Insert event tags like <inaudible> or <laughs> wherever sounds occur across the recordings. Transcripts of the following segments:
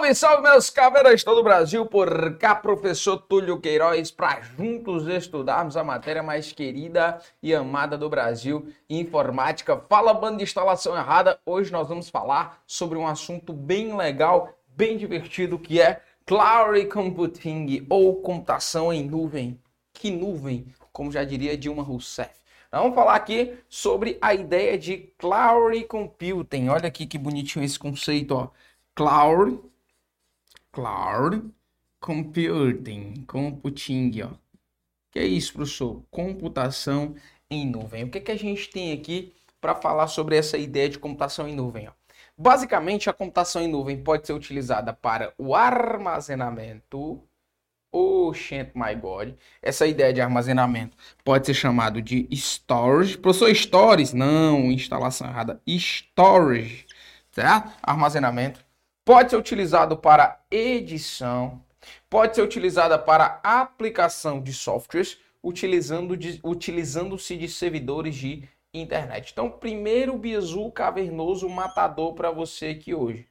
Salve, salve, meus caveiras todo o Brasil. Por cá, professor Túlio Queiroz, para juntos estudarmos a matéria mais querida e amada do Brasil, informática. Fala, banda de instalação errada. Hoje nós vamos falar sobre um assunto bem legal, bem divertido, que é Cloud Computing ou computação em nuvem. Que nuvem, como já diria Dilma Rousseff. Vamos falar aqui sobre a ideia de Cloud Computing. Olha aqui que bonitinho esse conceito, ó. Cloud, Cloud Computing, computing, ó. Que é isso, professor? Computação em nuvem. O que, que a gente tem aqui para falar sobre essa ideia de computação em nuvem? Ó? Basicamente, a computação em nuvem pode ser utilizada para o armazenamento. Oxente, my God. Essa ideia de armazenamento pode ser chamado de storage. Professor, stories? Não, instalação errada. Storage, certo? Armazenamento pode ser utilizado para edição, pode ser utilizada para aplicação de softwares, utilizando de, utilizando-se de servidores de internet. Então, primeiro bizu cavernoso matador para você aqui hoje.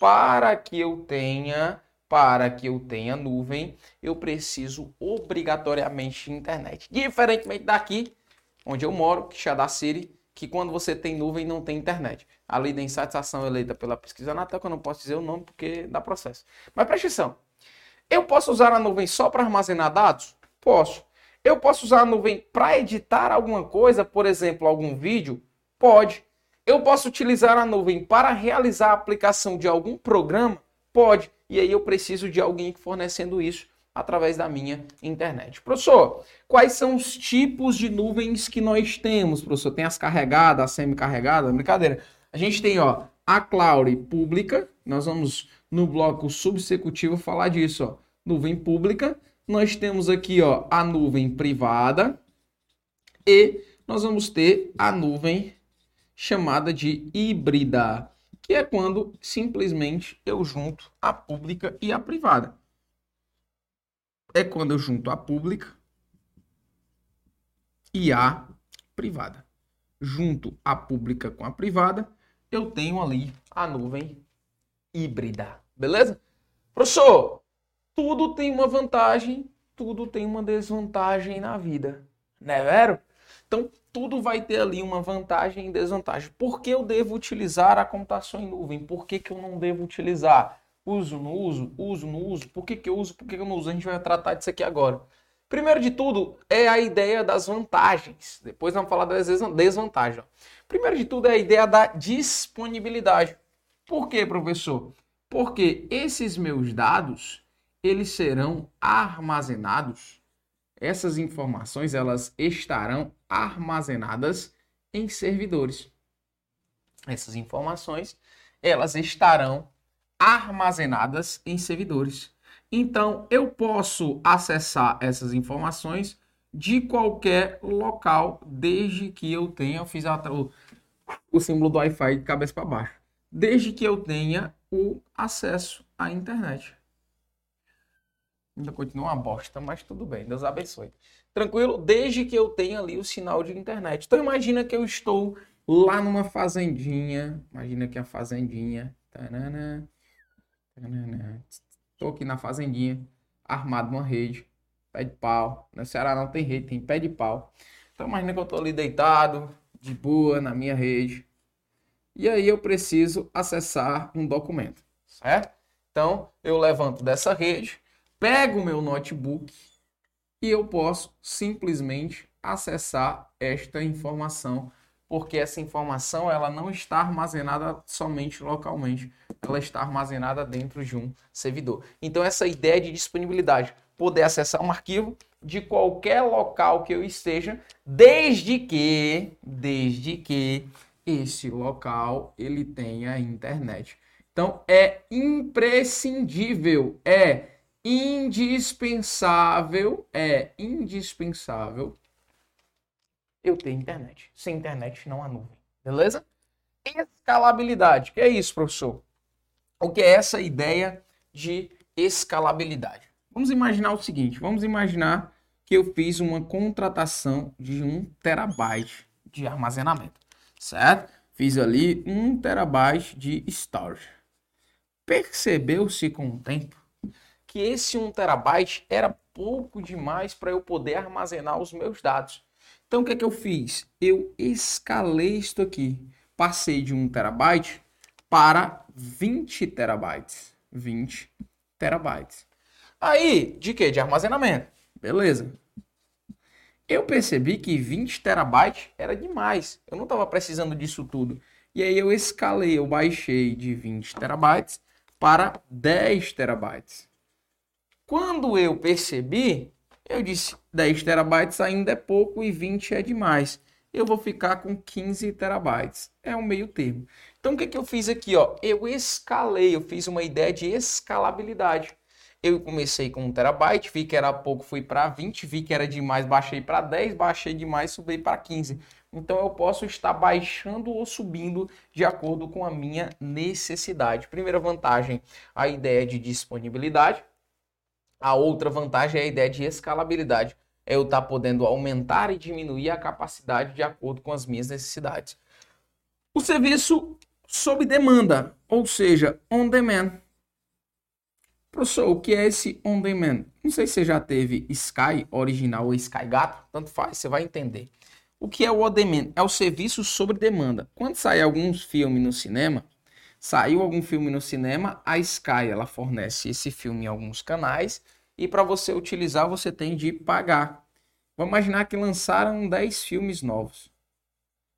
Para que eu tenha, para que eu tenha nuvem, eu preciso obrigatoriamente de internet. Diferentemente daqui, onde eu moro, que City, que quando você tem nuvem não tem internet. A lei da insatisfação eleita pela pesquisa Natal, que eu não posso dizer o nome porque dá processo. Mas preste atenção. Eu posso usar a nuvem só para armazenar dados? Posso. Eu posso usar a nuvem para editar alguma coisa, por exemplo, algum vídeo? Pode. Eu posso utilizar a nuvem para realizar a aplicação de algum programa? Pode. E aí eu preciso de alguém fornecendo isso através da minha internet. Professor, quais são os tipos de nuvens que nós temos, professor? Tem as carregadas, as semi-carregadas? Brincadeira. A gente tem, ó, a cloud pública. Nós vamos no bloco subsecutivo falar disso, ó. Nuvem pública. Nós temos aqui, ó, a nuvem privada e nós vamos ter a nuvem chamada de híbrida, que é quando simplesmente eu junto a pública e a privada é quando eu junto a pública e a privada. Junto a pública com a privada, eu tenho ali a nuvem híbrida. Beleza? Professor, tudo tem uma vantagem, tudo tem uma desvantagem na vida. Não é vero? Então, tudo vai ter ali uma vantagem e desvantagem. Por que eu devo utilizar a computação em nuvem? Por que, que eu não devo utilizar? Uso, não uso? Uso, não uso? Por que, que eu uso? Por que, que eu não uso? A gente vai tratar disso aqui agora. Primeiro de tudo é a ideia das vantagens. Depois vamos falar das desvantagens. Primeiro de tudo é a ideia da disponibilidade. Por quê, professor? Porque esses meus dados, eles serão armazenados. Essas informações, elas estarão armazenadas em servidores. Essas informações, elas estarão armazenadas em servidores. Então, eu posso acessar essas informações de qualquer local, desde que eu tenha, eu fiz o, o símbolo do Wi-Fi de cabeça para baixo, desde que eu tenha o acesso à internet. Ainda continua uma bosta, mas tudo bem, Deus abençoe. Tranquilo? Desde que eu tenha ali o sinal de internet. Então imagina que eu estou lá numa fazendinha, imagina que a fazendinha, tarana, Estou aqui na fazendinha, armado numa rede, pé de pau. No Ceará não tem rede, tem pé de pau. Então imagina que eu estou ali deitado, de boa, na minha rede. E aí eu preciso acessar um documento, certo? Então eu levanto dessa rede, pego o meu notebook e eu posso simplesmente acessar esta informação porque essa informação ela não está armazenada somente localmente, ela está armazenada dentro de um servidor. Então essa ideia de disponibilidade, poder acessar um arquivo de qualquer local que eu esteja, desde que, desde que esse local ele tenha internet. Então é imprescindível, é indispensável, é indispensável eu tenho internet. Sem internet não há nuvem. Beleza? Escalabilidade. Que é isso, professor? O que é essa ideia de escalabilidade? Vamos imaginar o seguinte: vamos imaginar que eu fiz uma contratação de um terabyte de armazenamento, certo? Fiz ali um terabyte de storage. percebeu-se com o tempo que esse 1 terabyte era pouco demais para eu poder armazenar os meus dados. Então o que é que eu fiz? Eu escalei isto aqui. Passei de 1 terabyte para 20 terabytes. 20 terabytes. Aí, de que? De armazenamento. Beleza. Eu percebi que 20 terabytes era demais. Eu não estava precisando disso tudo. E aí eu escalei, eu baixei de 20 terabytes para 10 terabytes. Quando eu percebi, eu disse 10 terabytes ainda é pouco e 20 é demais. Eu vou ficar com 15 terabytes. É um meio termo. Então o que, que eu fiz aqui? Ó? Eu escalei, eu fiz uma ideia de escalabilidade. Eu comecei com 1 terabyte, vi que era pouco, fui para 20, vi que era demais, baixei para 10, baixei demais, subi para 15. Então eu posso estar baixando ou subindo de acordo com a minha necessidade. Primeira vantagem, a ideia de disponibilidade. A outra vantagem é a ideia de escalabilidade. É eu estar podendo aumentar e diminuir a capacidade de acordo com as minhas necessidades. O serviço sob demanda, ou seja, on demand. Professor, o que é esse on demand? Não sei se você já teve Sky original ou Sky Gato, tanto faz, você vai entender. O que é o on demand? É o serviço sobre demanda. Quando sai alguns filmes no cinema, saiu algum filme no cinema, a Sky ela fornece esse filme em alguns canais e para você utilizar você tem de pagar. Vamos imaginar que lançaram 10 filmes novos.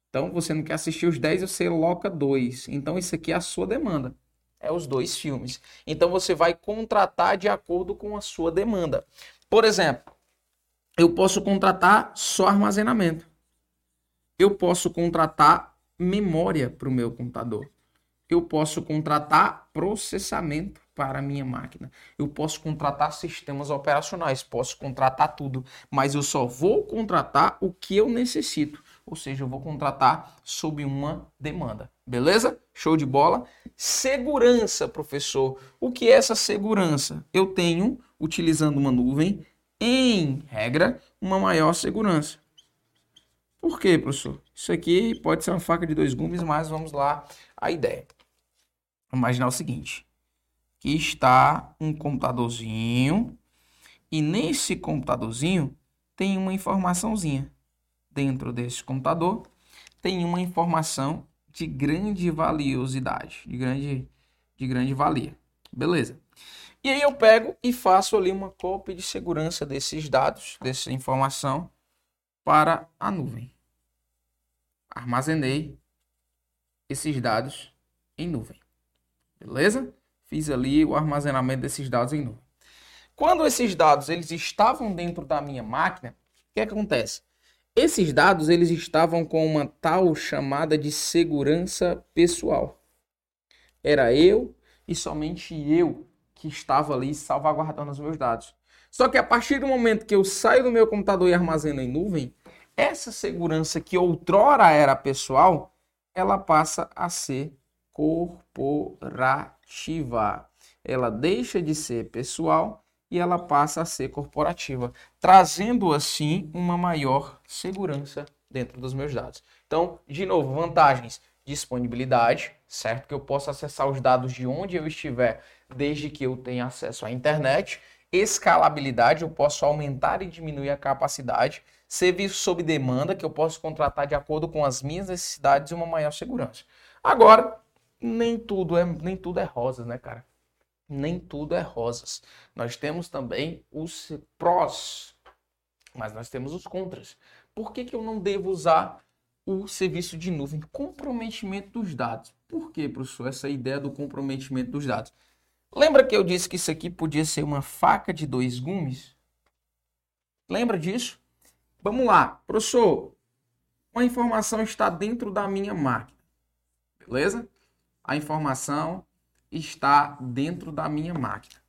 Então você não quer assistir os 10, você loca dois. Então isso aqui é a sua demanda é os dois filmes. Então você vai contratar de acordo com a sua demanda. Por exemplo, eu posso contratar só armazenamento. Eu posso contratar memória para o meu computador. Eu posso contratar processamento para minha máquina. Eu posso contratar sistemas operacionais, posso contratar tudo, mas eu só vou contratar o que eu necessito. Ou seja, eu vou contratar sob uma demanda. Beleza? Show de bola. Segurança, professor. O que é essa segurança? Eu tenho, utilizando uma nuvem, em regra, uma maior segurança. Por quê, professor? Isso aqui pode ser uma faca de dois gumes, mas vamos lá a ideia. Imaginar o seguinte. Aqui está um computadorzinho e nesse computadorzinho tem uma informaçãozinha. Dentro desse computador tem uma informação de grande valiosidade, de grande, de grande valia. Beleza. E aí eu pego e faço ali uma cópia de segurança desses dados, dessa informação, para a nuvem. Armazenei esses dados em nuvem. Beleza? Fiz ali o armazenamento desses dados em nuvem. Quando esses dados eles estavam dentro da minha máquina, o que acontece? Esses dados eles estavam com uma tal chamada de segurança pessoal. Era eu e somente eu que estava ali salvaguardando os meus dados. Só que a partir do momento que eu saio do meu computador e armazeno em nuvem, essa segurança que outrora era pessoal, ela passa a ser corporativa. Ela deixa de ser pessoal e ela passa a ser corporativa, trazendo assim uma maior segurança dentro dos meus dados. Então, de novo, vantagens: disponibilidade, certo? Que eu posso acessar os dados de onde eu estiver, desde que eu tenha acesso à internet. Escalabilidade, eu posso aumentar e diminuir a capacidade. Serviço sob demanda, que eu posso contratar de acordo com as minhas necessidades e uma maior segurança. Agora, nem tudo é, nem tudo é rosa, né, cara? nem tudo é rosas. Nós temos também os prós, mas nós temos os contras. Por que, que eu não devo usar o serviço de nuvem? Comprometimento dos dados. Por que, professor, essa ideia do comprometimento dos dados? Lembra que eu disse que isso aqui podia ser uma faca de dois gumes? Lembra disso? Vamos lá, professor. Uma informação está dentro da minha máquina. Beleza? A informação está dentro da minha máquina.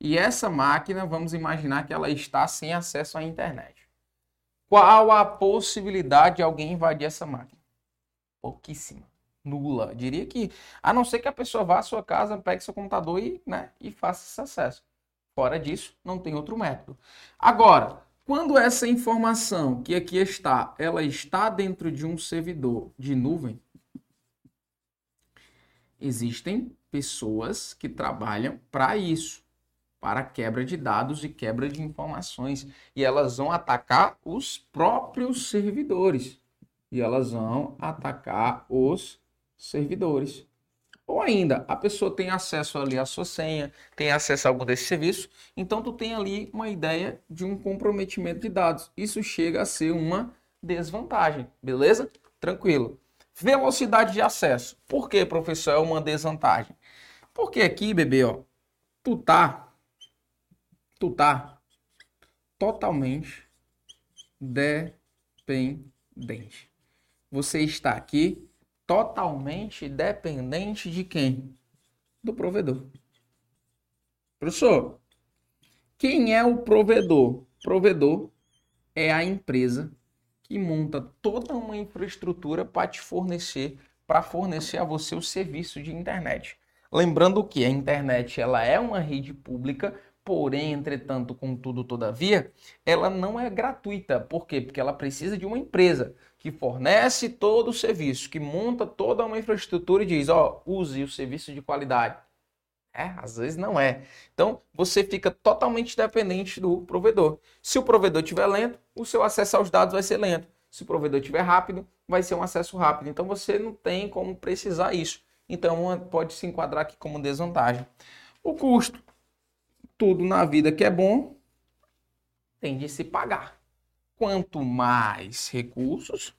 E essa máquina, vamos imaginar que ela está sem acesso à internet. Qual a possibilidade de alguém invadir essa máquina? Pouquíssima. Nula. Diria que, a não ser que a pessoa vá à sua casa, pegue seu computador e, né, e faça esse acesso. Fora disso, não tem outro método. Agora, quando essa informação que aqui está, ela está dentro de um servidor de nuvem, existem pessoas que trabalham para isso, para quebra de dados e quebra de informações. E elas vão atacar os próprios servidores. E elas vão atacar os servidores. Ou ainda, a pessoa tem acesso ali à sua senha, tem acesso a algum desses serviços, então tu tem ali uma ideia de um comprometimento de dados. Isso chega a ser uma desvantagem, beleza? Tranquilo. Velocidade de acesso. Por que, professor, é uma desvantagem? Porque aqui, bebê, ó, tu tá, tu tá totalmente dependente. Você está aqui totalmente dependente de quem? Do provedor. Professor, quem é o provedor? Provedor é a empresa que monta toda uma infraestrutura para te fornecer, para fornecer a você o serviço de internet. Lembrando que a internet ela é uma rede pública, porém, entretanto, contudo, todavia, ela não é gratuita. Por quê? Porque ela precisa de uma empresa que fornece todo o serviço, que monta toda uma infraestrutura e diz, ó, oh, use o serviço de qualidade. É, às vezes não é. Então, você fica totalmente dependente do provedor. Se o provedor estiver lento, o seu acesso aos dados vai ser lento. Se o provedor estiver rápido, vai ser um acesso rápido. Então, você não tem como precisar isso. Então, pode se enquadrar aqui como desvantagem. O custo. Tudo na vida que é bom tem de se pagar. Quanto mais recursos,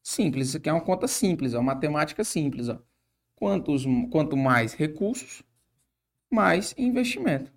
simples. Isso aqui é uma conta simples, é uma matemática simples. Ó. Quantos, quanto mais recursos, mais investimento.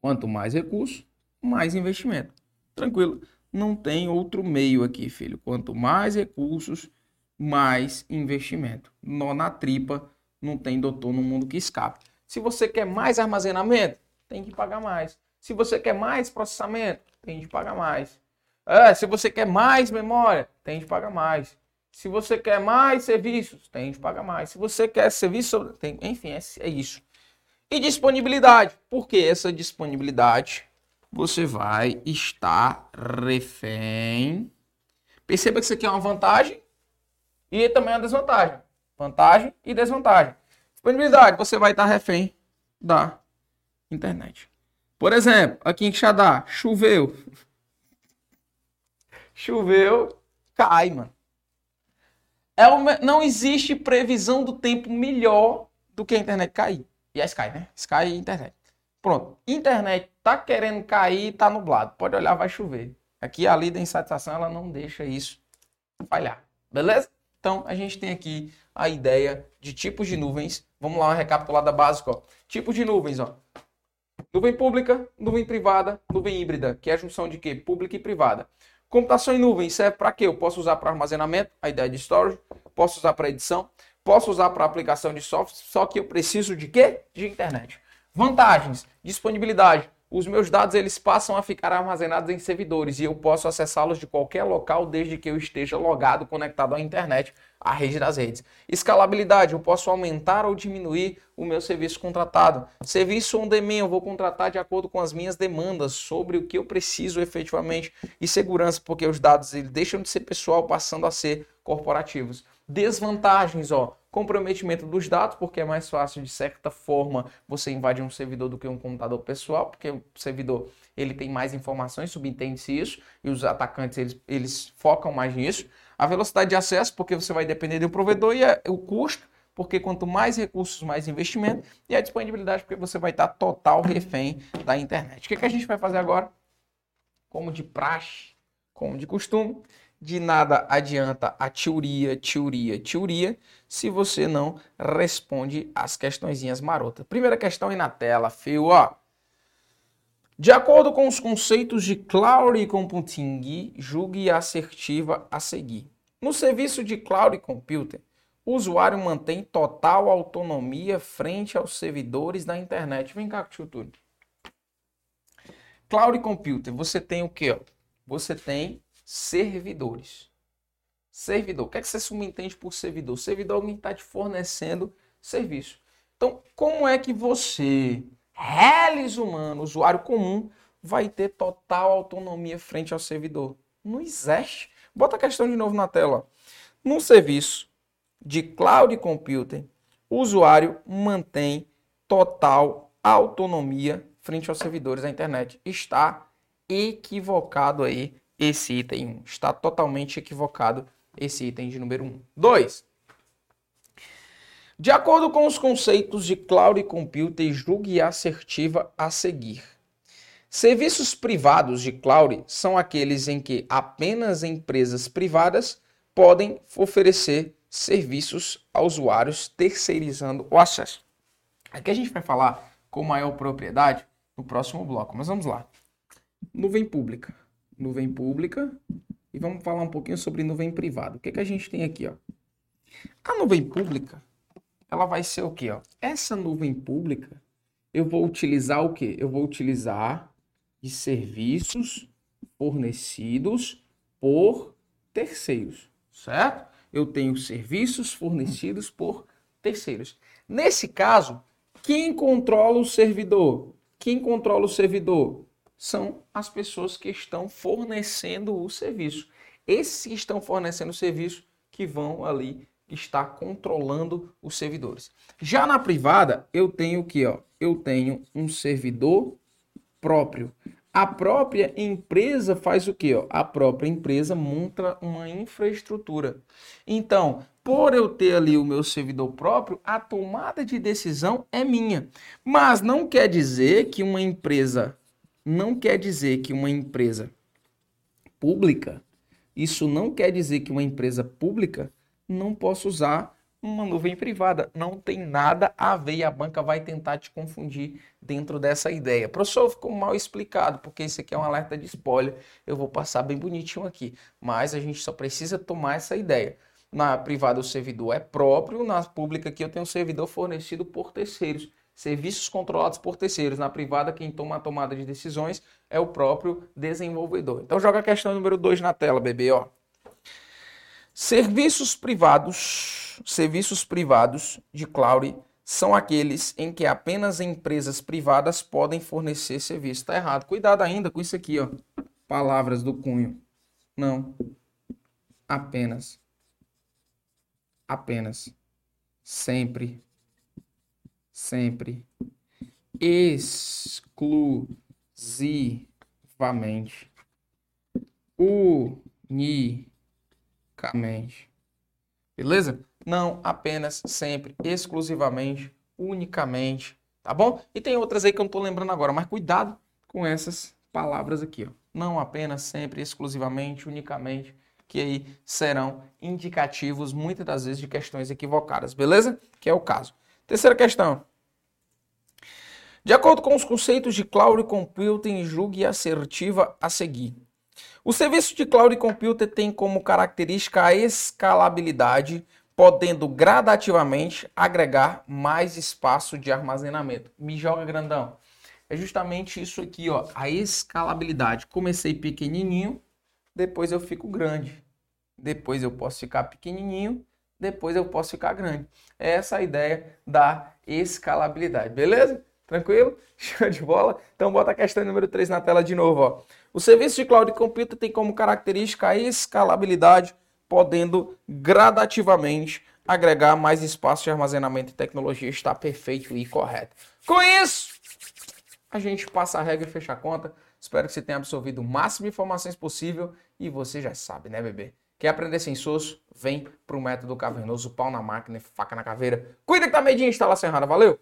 Quanto mais recursos, mais investimento. Tranquilo. Não tem outro meio aqui, filho. Quanto mais recursos, mais investimento. Nó na tripa, não tem doutor no mundo que escape. Se você quer mais armazenamento, tem que pagar mais. Se você quer mais processamento, tem de pagar mais. É, se você quer mais memória, tem de pagar mais. Se você quer mais serviços, tem de pagar mais. Se você quer serviço, tem, enfim, é, é isso. E disponibilidade. Por que essa disponibilidade? Você vai estar refém. Perceba que isso aqui é uma vantagem e também uma desvantagem. Vantagem e desvantagem. Disponibilidade, você vai estar refém da internet. Por exemplo, aqui em Xadá, choveu. Choveu, cai, mano. É uma, não existe previsão do tempo melhor do que a internet cair. E a Sky, né? Sky e internet. Pronto. Internet tá querendo cair, tá nublado. Pode olhar, vai chover. Aqui a lei da insatisfação, ela não deixa isso falhar. Beleza? Então, a gente tem aqui a ideia de tipos de nuvens. Vamos lá, uma recapitulada básica. Tipos de nuvens, ó. Nuvem pública, nuvem privada, nuvem híbrida, que é a junção de quê? Pública e privada. Computação em nuvem serve para quê? Eu posso usar para armazenamento, a ideia de storage, posso usar para edição, posso usar para aplicação de software, só que eu preciso de quê? De internet. Vantagens, disponibilidade. Os meus dados eles passam a ficar armazenados em servidores e eu posso acessá-los de qualquer local desde que eu esteja logado, conectado à internet a rede das redes. Escalabilidade, eu posso aumentar ou diminuir o meu serviço contratado. Serviço on demand, eu vou contratar de acordo com as minhas demandas sobre o que eu preciso efetivamente. E segurança, porque os dados eles deixam de ser pessoal passando a ser corporativos. Desvantagens, ó, comprometimento dos dados, porque é mais fácil de certa forma você invadir um servidor do que um computador pessoal, porque o servidor ele tem mais informações, subentende-se isso, e os atacantes eles, eles focam mais nisso. A velocidade de acesso, porque você vai depender do provedor, e o custo, porque quanto mais recursos, mais investimento, e a disponibilidade, porque você vai estar total refém da internet. O que, que a gente vai fazer agora? Como de praxe, como de costume, de nada adianta a teoria, teoria, teoria, se você não responde as questõezinhas marotas. Primeira questão aí na tela, fio, ó. De acordo com os conceitos de Cloud Computing, julgue a assertiva a seguir. No serviço de Cloud Computing, o usuário mantém total autonomia frente aos servidores da internet. Vem cá, Tio Cloud Computing, você tem o que? Você tem servidores. Servidor. O que, é que você subentende por servidor? Servidor é alguém está te fornecendo serviço. Então, como é que você reles humano, usuário comum, vai ter total autonomia frente ao servidor. Não existe. Bota a questão de novo na tela. Num serviço de cloud computing, o usuário mantém total autonomia frente aos servidores da internet. Está equivocado aí esse item 1. Está totalmente equivocado esse item de número 1. 2. De acordo com os conceitos de Cloud Computing, julgue assertiva a seguir. Serviços privados de cloud são aqueles em que apenas empresas privadas podem oferecer serviços a usuários terceirizando o acesso. Aqui a gente vai falar com maior propriedade no próximo bloco, mas vamos lá. Nuvem pública. Nuvem pública. E vamos falar um pouquinho sobre nuvem privada. O que, que a gente tem aqui? Ó? A nuvem pública, ela vai ser o quê? Ó? Essa nuvem pública, eu vou utilizar o quê? Eu vou utilizar de serviços fornecidos por terceiros, certo? Eu tenho serviços fornecidos por terceiros. Nesse caso, quem controla o servidor? Quem controla o servidor? São as pessoas que estão fornecendo o serviço. Esses que estão fornecendo o serviço que vão ali estar controlando os servidores. Já na privada, eu tenho o que? Eu tenho um servidor próprio. A própria empresa faz o quê? A própria empresa monta uma infraestrutura. Então, por eu ter ali o meu servidor próprio, a tomada de decisão é minha. Mas não quer dizer que uma empresa, não quer dizer que uma empresa pública, isso não quer dizer que uma empresa pública não possa usar uma nuvem privada. Não tem nada a ver e a banca vai tentar te confundir dentro dessa ideia. Professor, ficou mal explicado, porque isso aqui é um alerta de spoiler. Eu vou passar bem bonitinho aqui. Mas a gente só precisa tomar essa ideia. Na privada o servidor é próprio, na pública aqui eu tenho um servidor fornecido por terceiros. Serviços controlados por terceiros. Na privada, quem toma a tomada de decisões é o próprio desenvolvedor. Então joga a questão número 2 na tela, bebê, ó. Serviços privados, serviços privados de cloud são aqueles em que apenas empresas privadas podem fornecer serviço. Está errado. Cuidado ainda com isso aqui, ó. Palavras do cunho. Não. Apenas. Apenas. Sempre. Sempre. Exclusivamente. Uni unicamente. Beleza? Não apenas, sempre, exclusivamente, unicamente, tá bom? E tem outras aí que eu não tô lembrando agora, mas cuidado com essas palavras aqui, ó. Não apenas, sempre, exclusivamente, unicamente, que aí serão indicativos muitas das vezes de questões equivocadas, beleza? Que é o caso. Terceira questão. De acordo com os conceitos de Cloud Computing, julgue assertiva a seguir. O serviço de cloud computer tem como característica a escalabilidade, podendo gradativamente agregar mais espaço de armazenamento. Me joga grandão. É justamente isso aqui, ó, a escalabilidade. Comecei pequenininho, depois eu fico grande. Depois eu posso ficar pequenininho, depois eu posso ficar grande. É essa a ideia da escalabilidade, beleza? Tranquilo? <laughs> Show de bola? Então bota a questão número 3 na tela de novo, ó. O serviço de cloud computing tem como característica a escalabilidade, podendo gradativamente agregar mais espaço de armazenamento e tecnologia. Está perfeito e correto. Com isso, a gente passa a regra e fecha a conta. Espero que você tenha absorvido o máximo de informações possível e você já sabe, né, bebê? Quer aprender sem soço? Vem pro método cavernoso, pau na máquina faca na caveira. Cuida que tá medinho instalação errada. Valeu!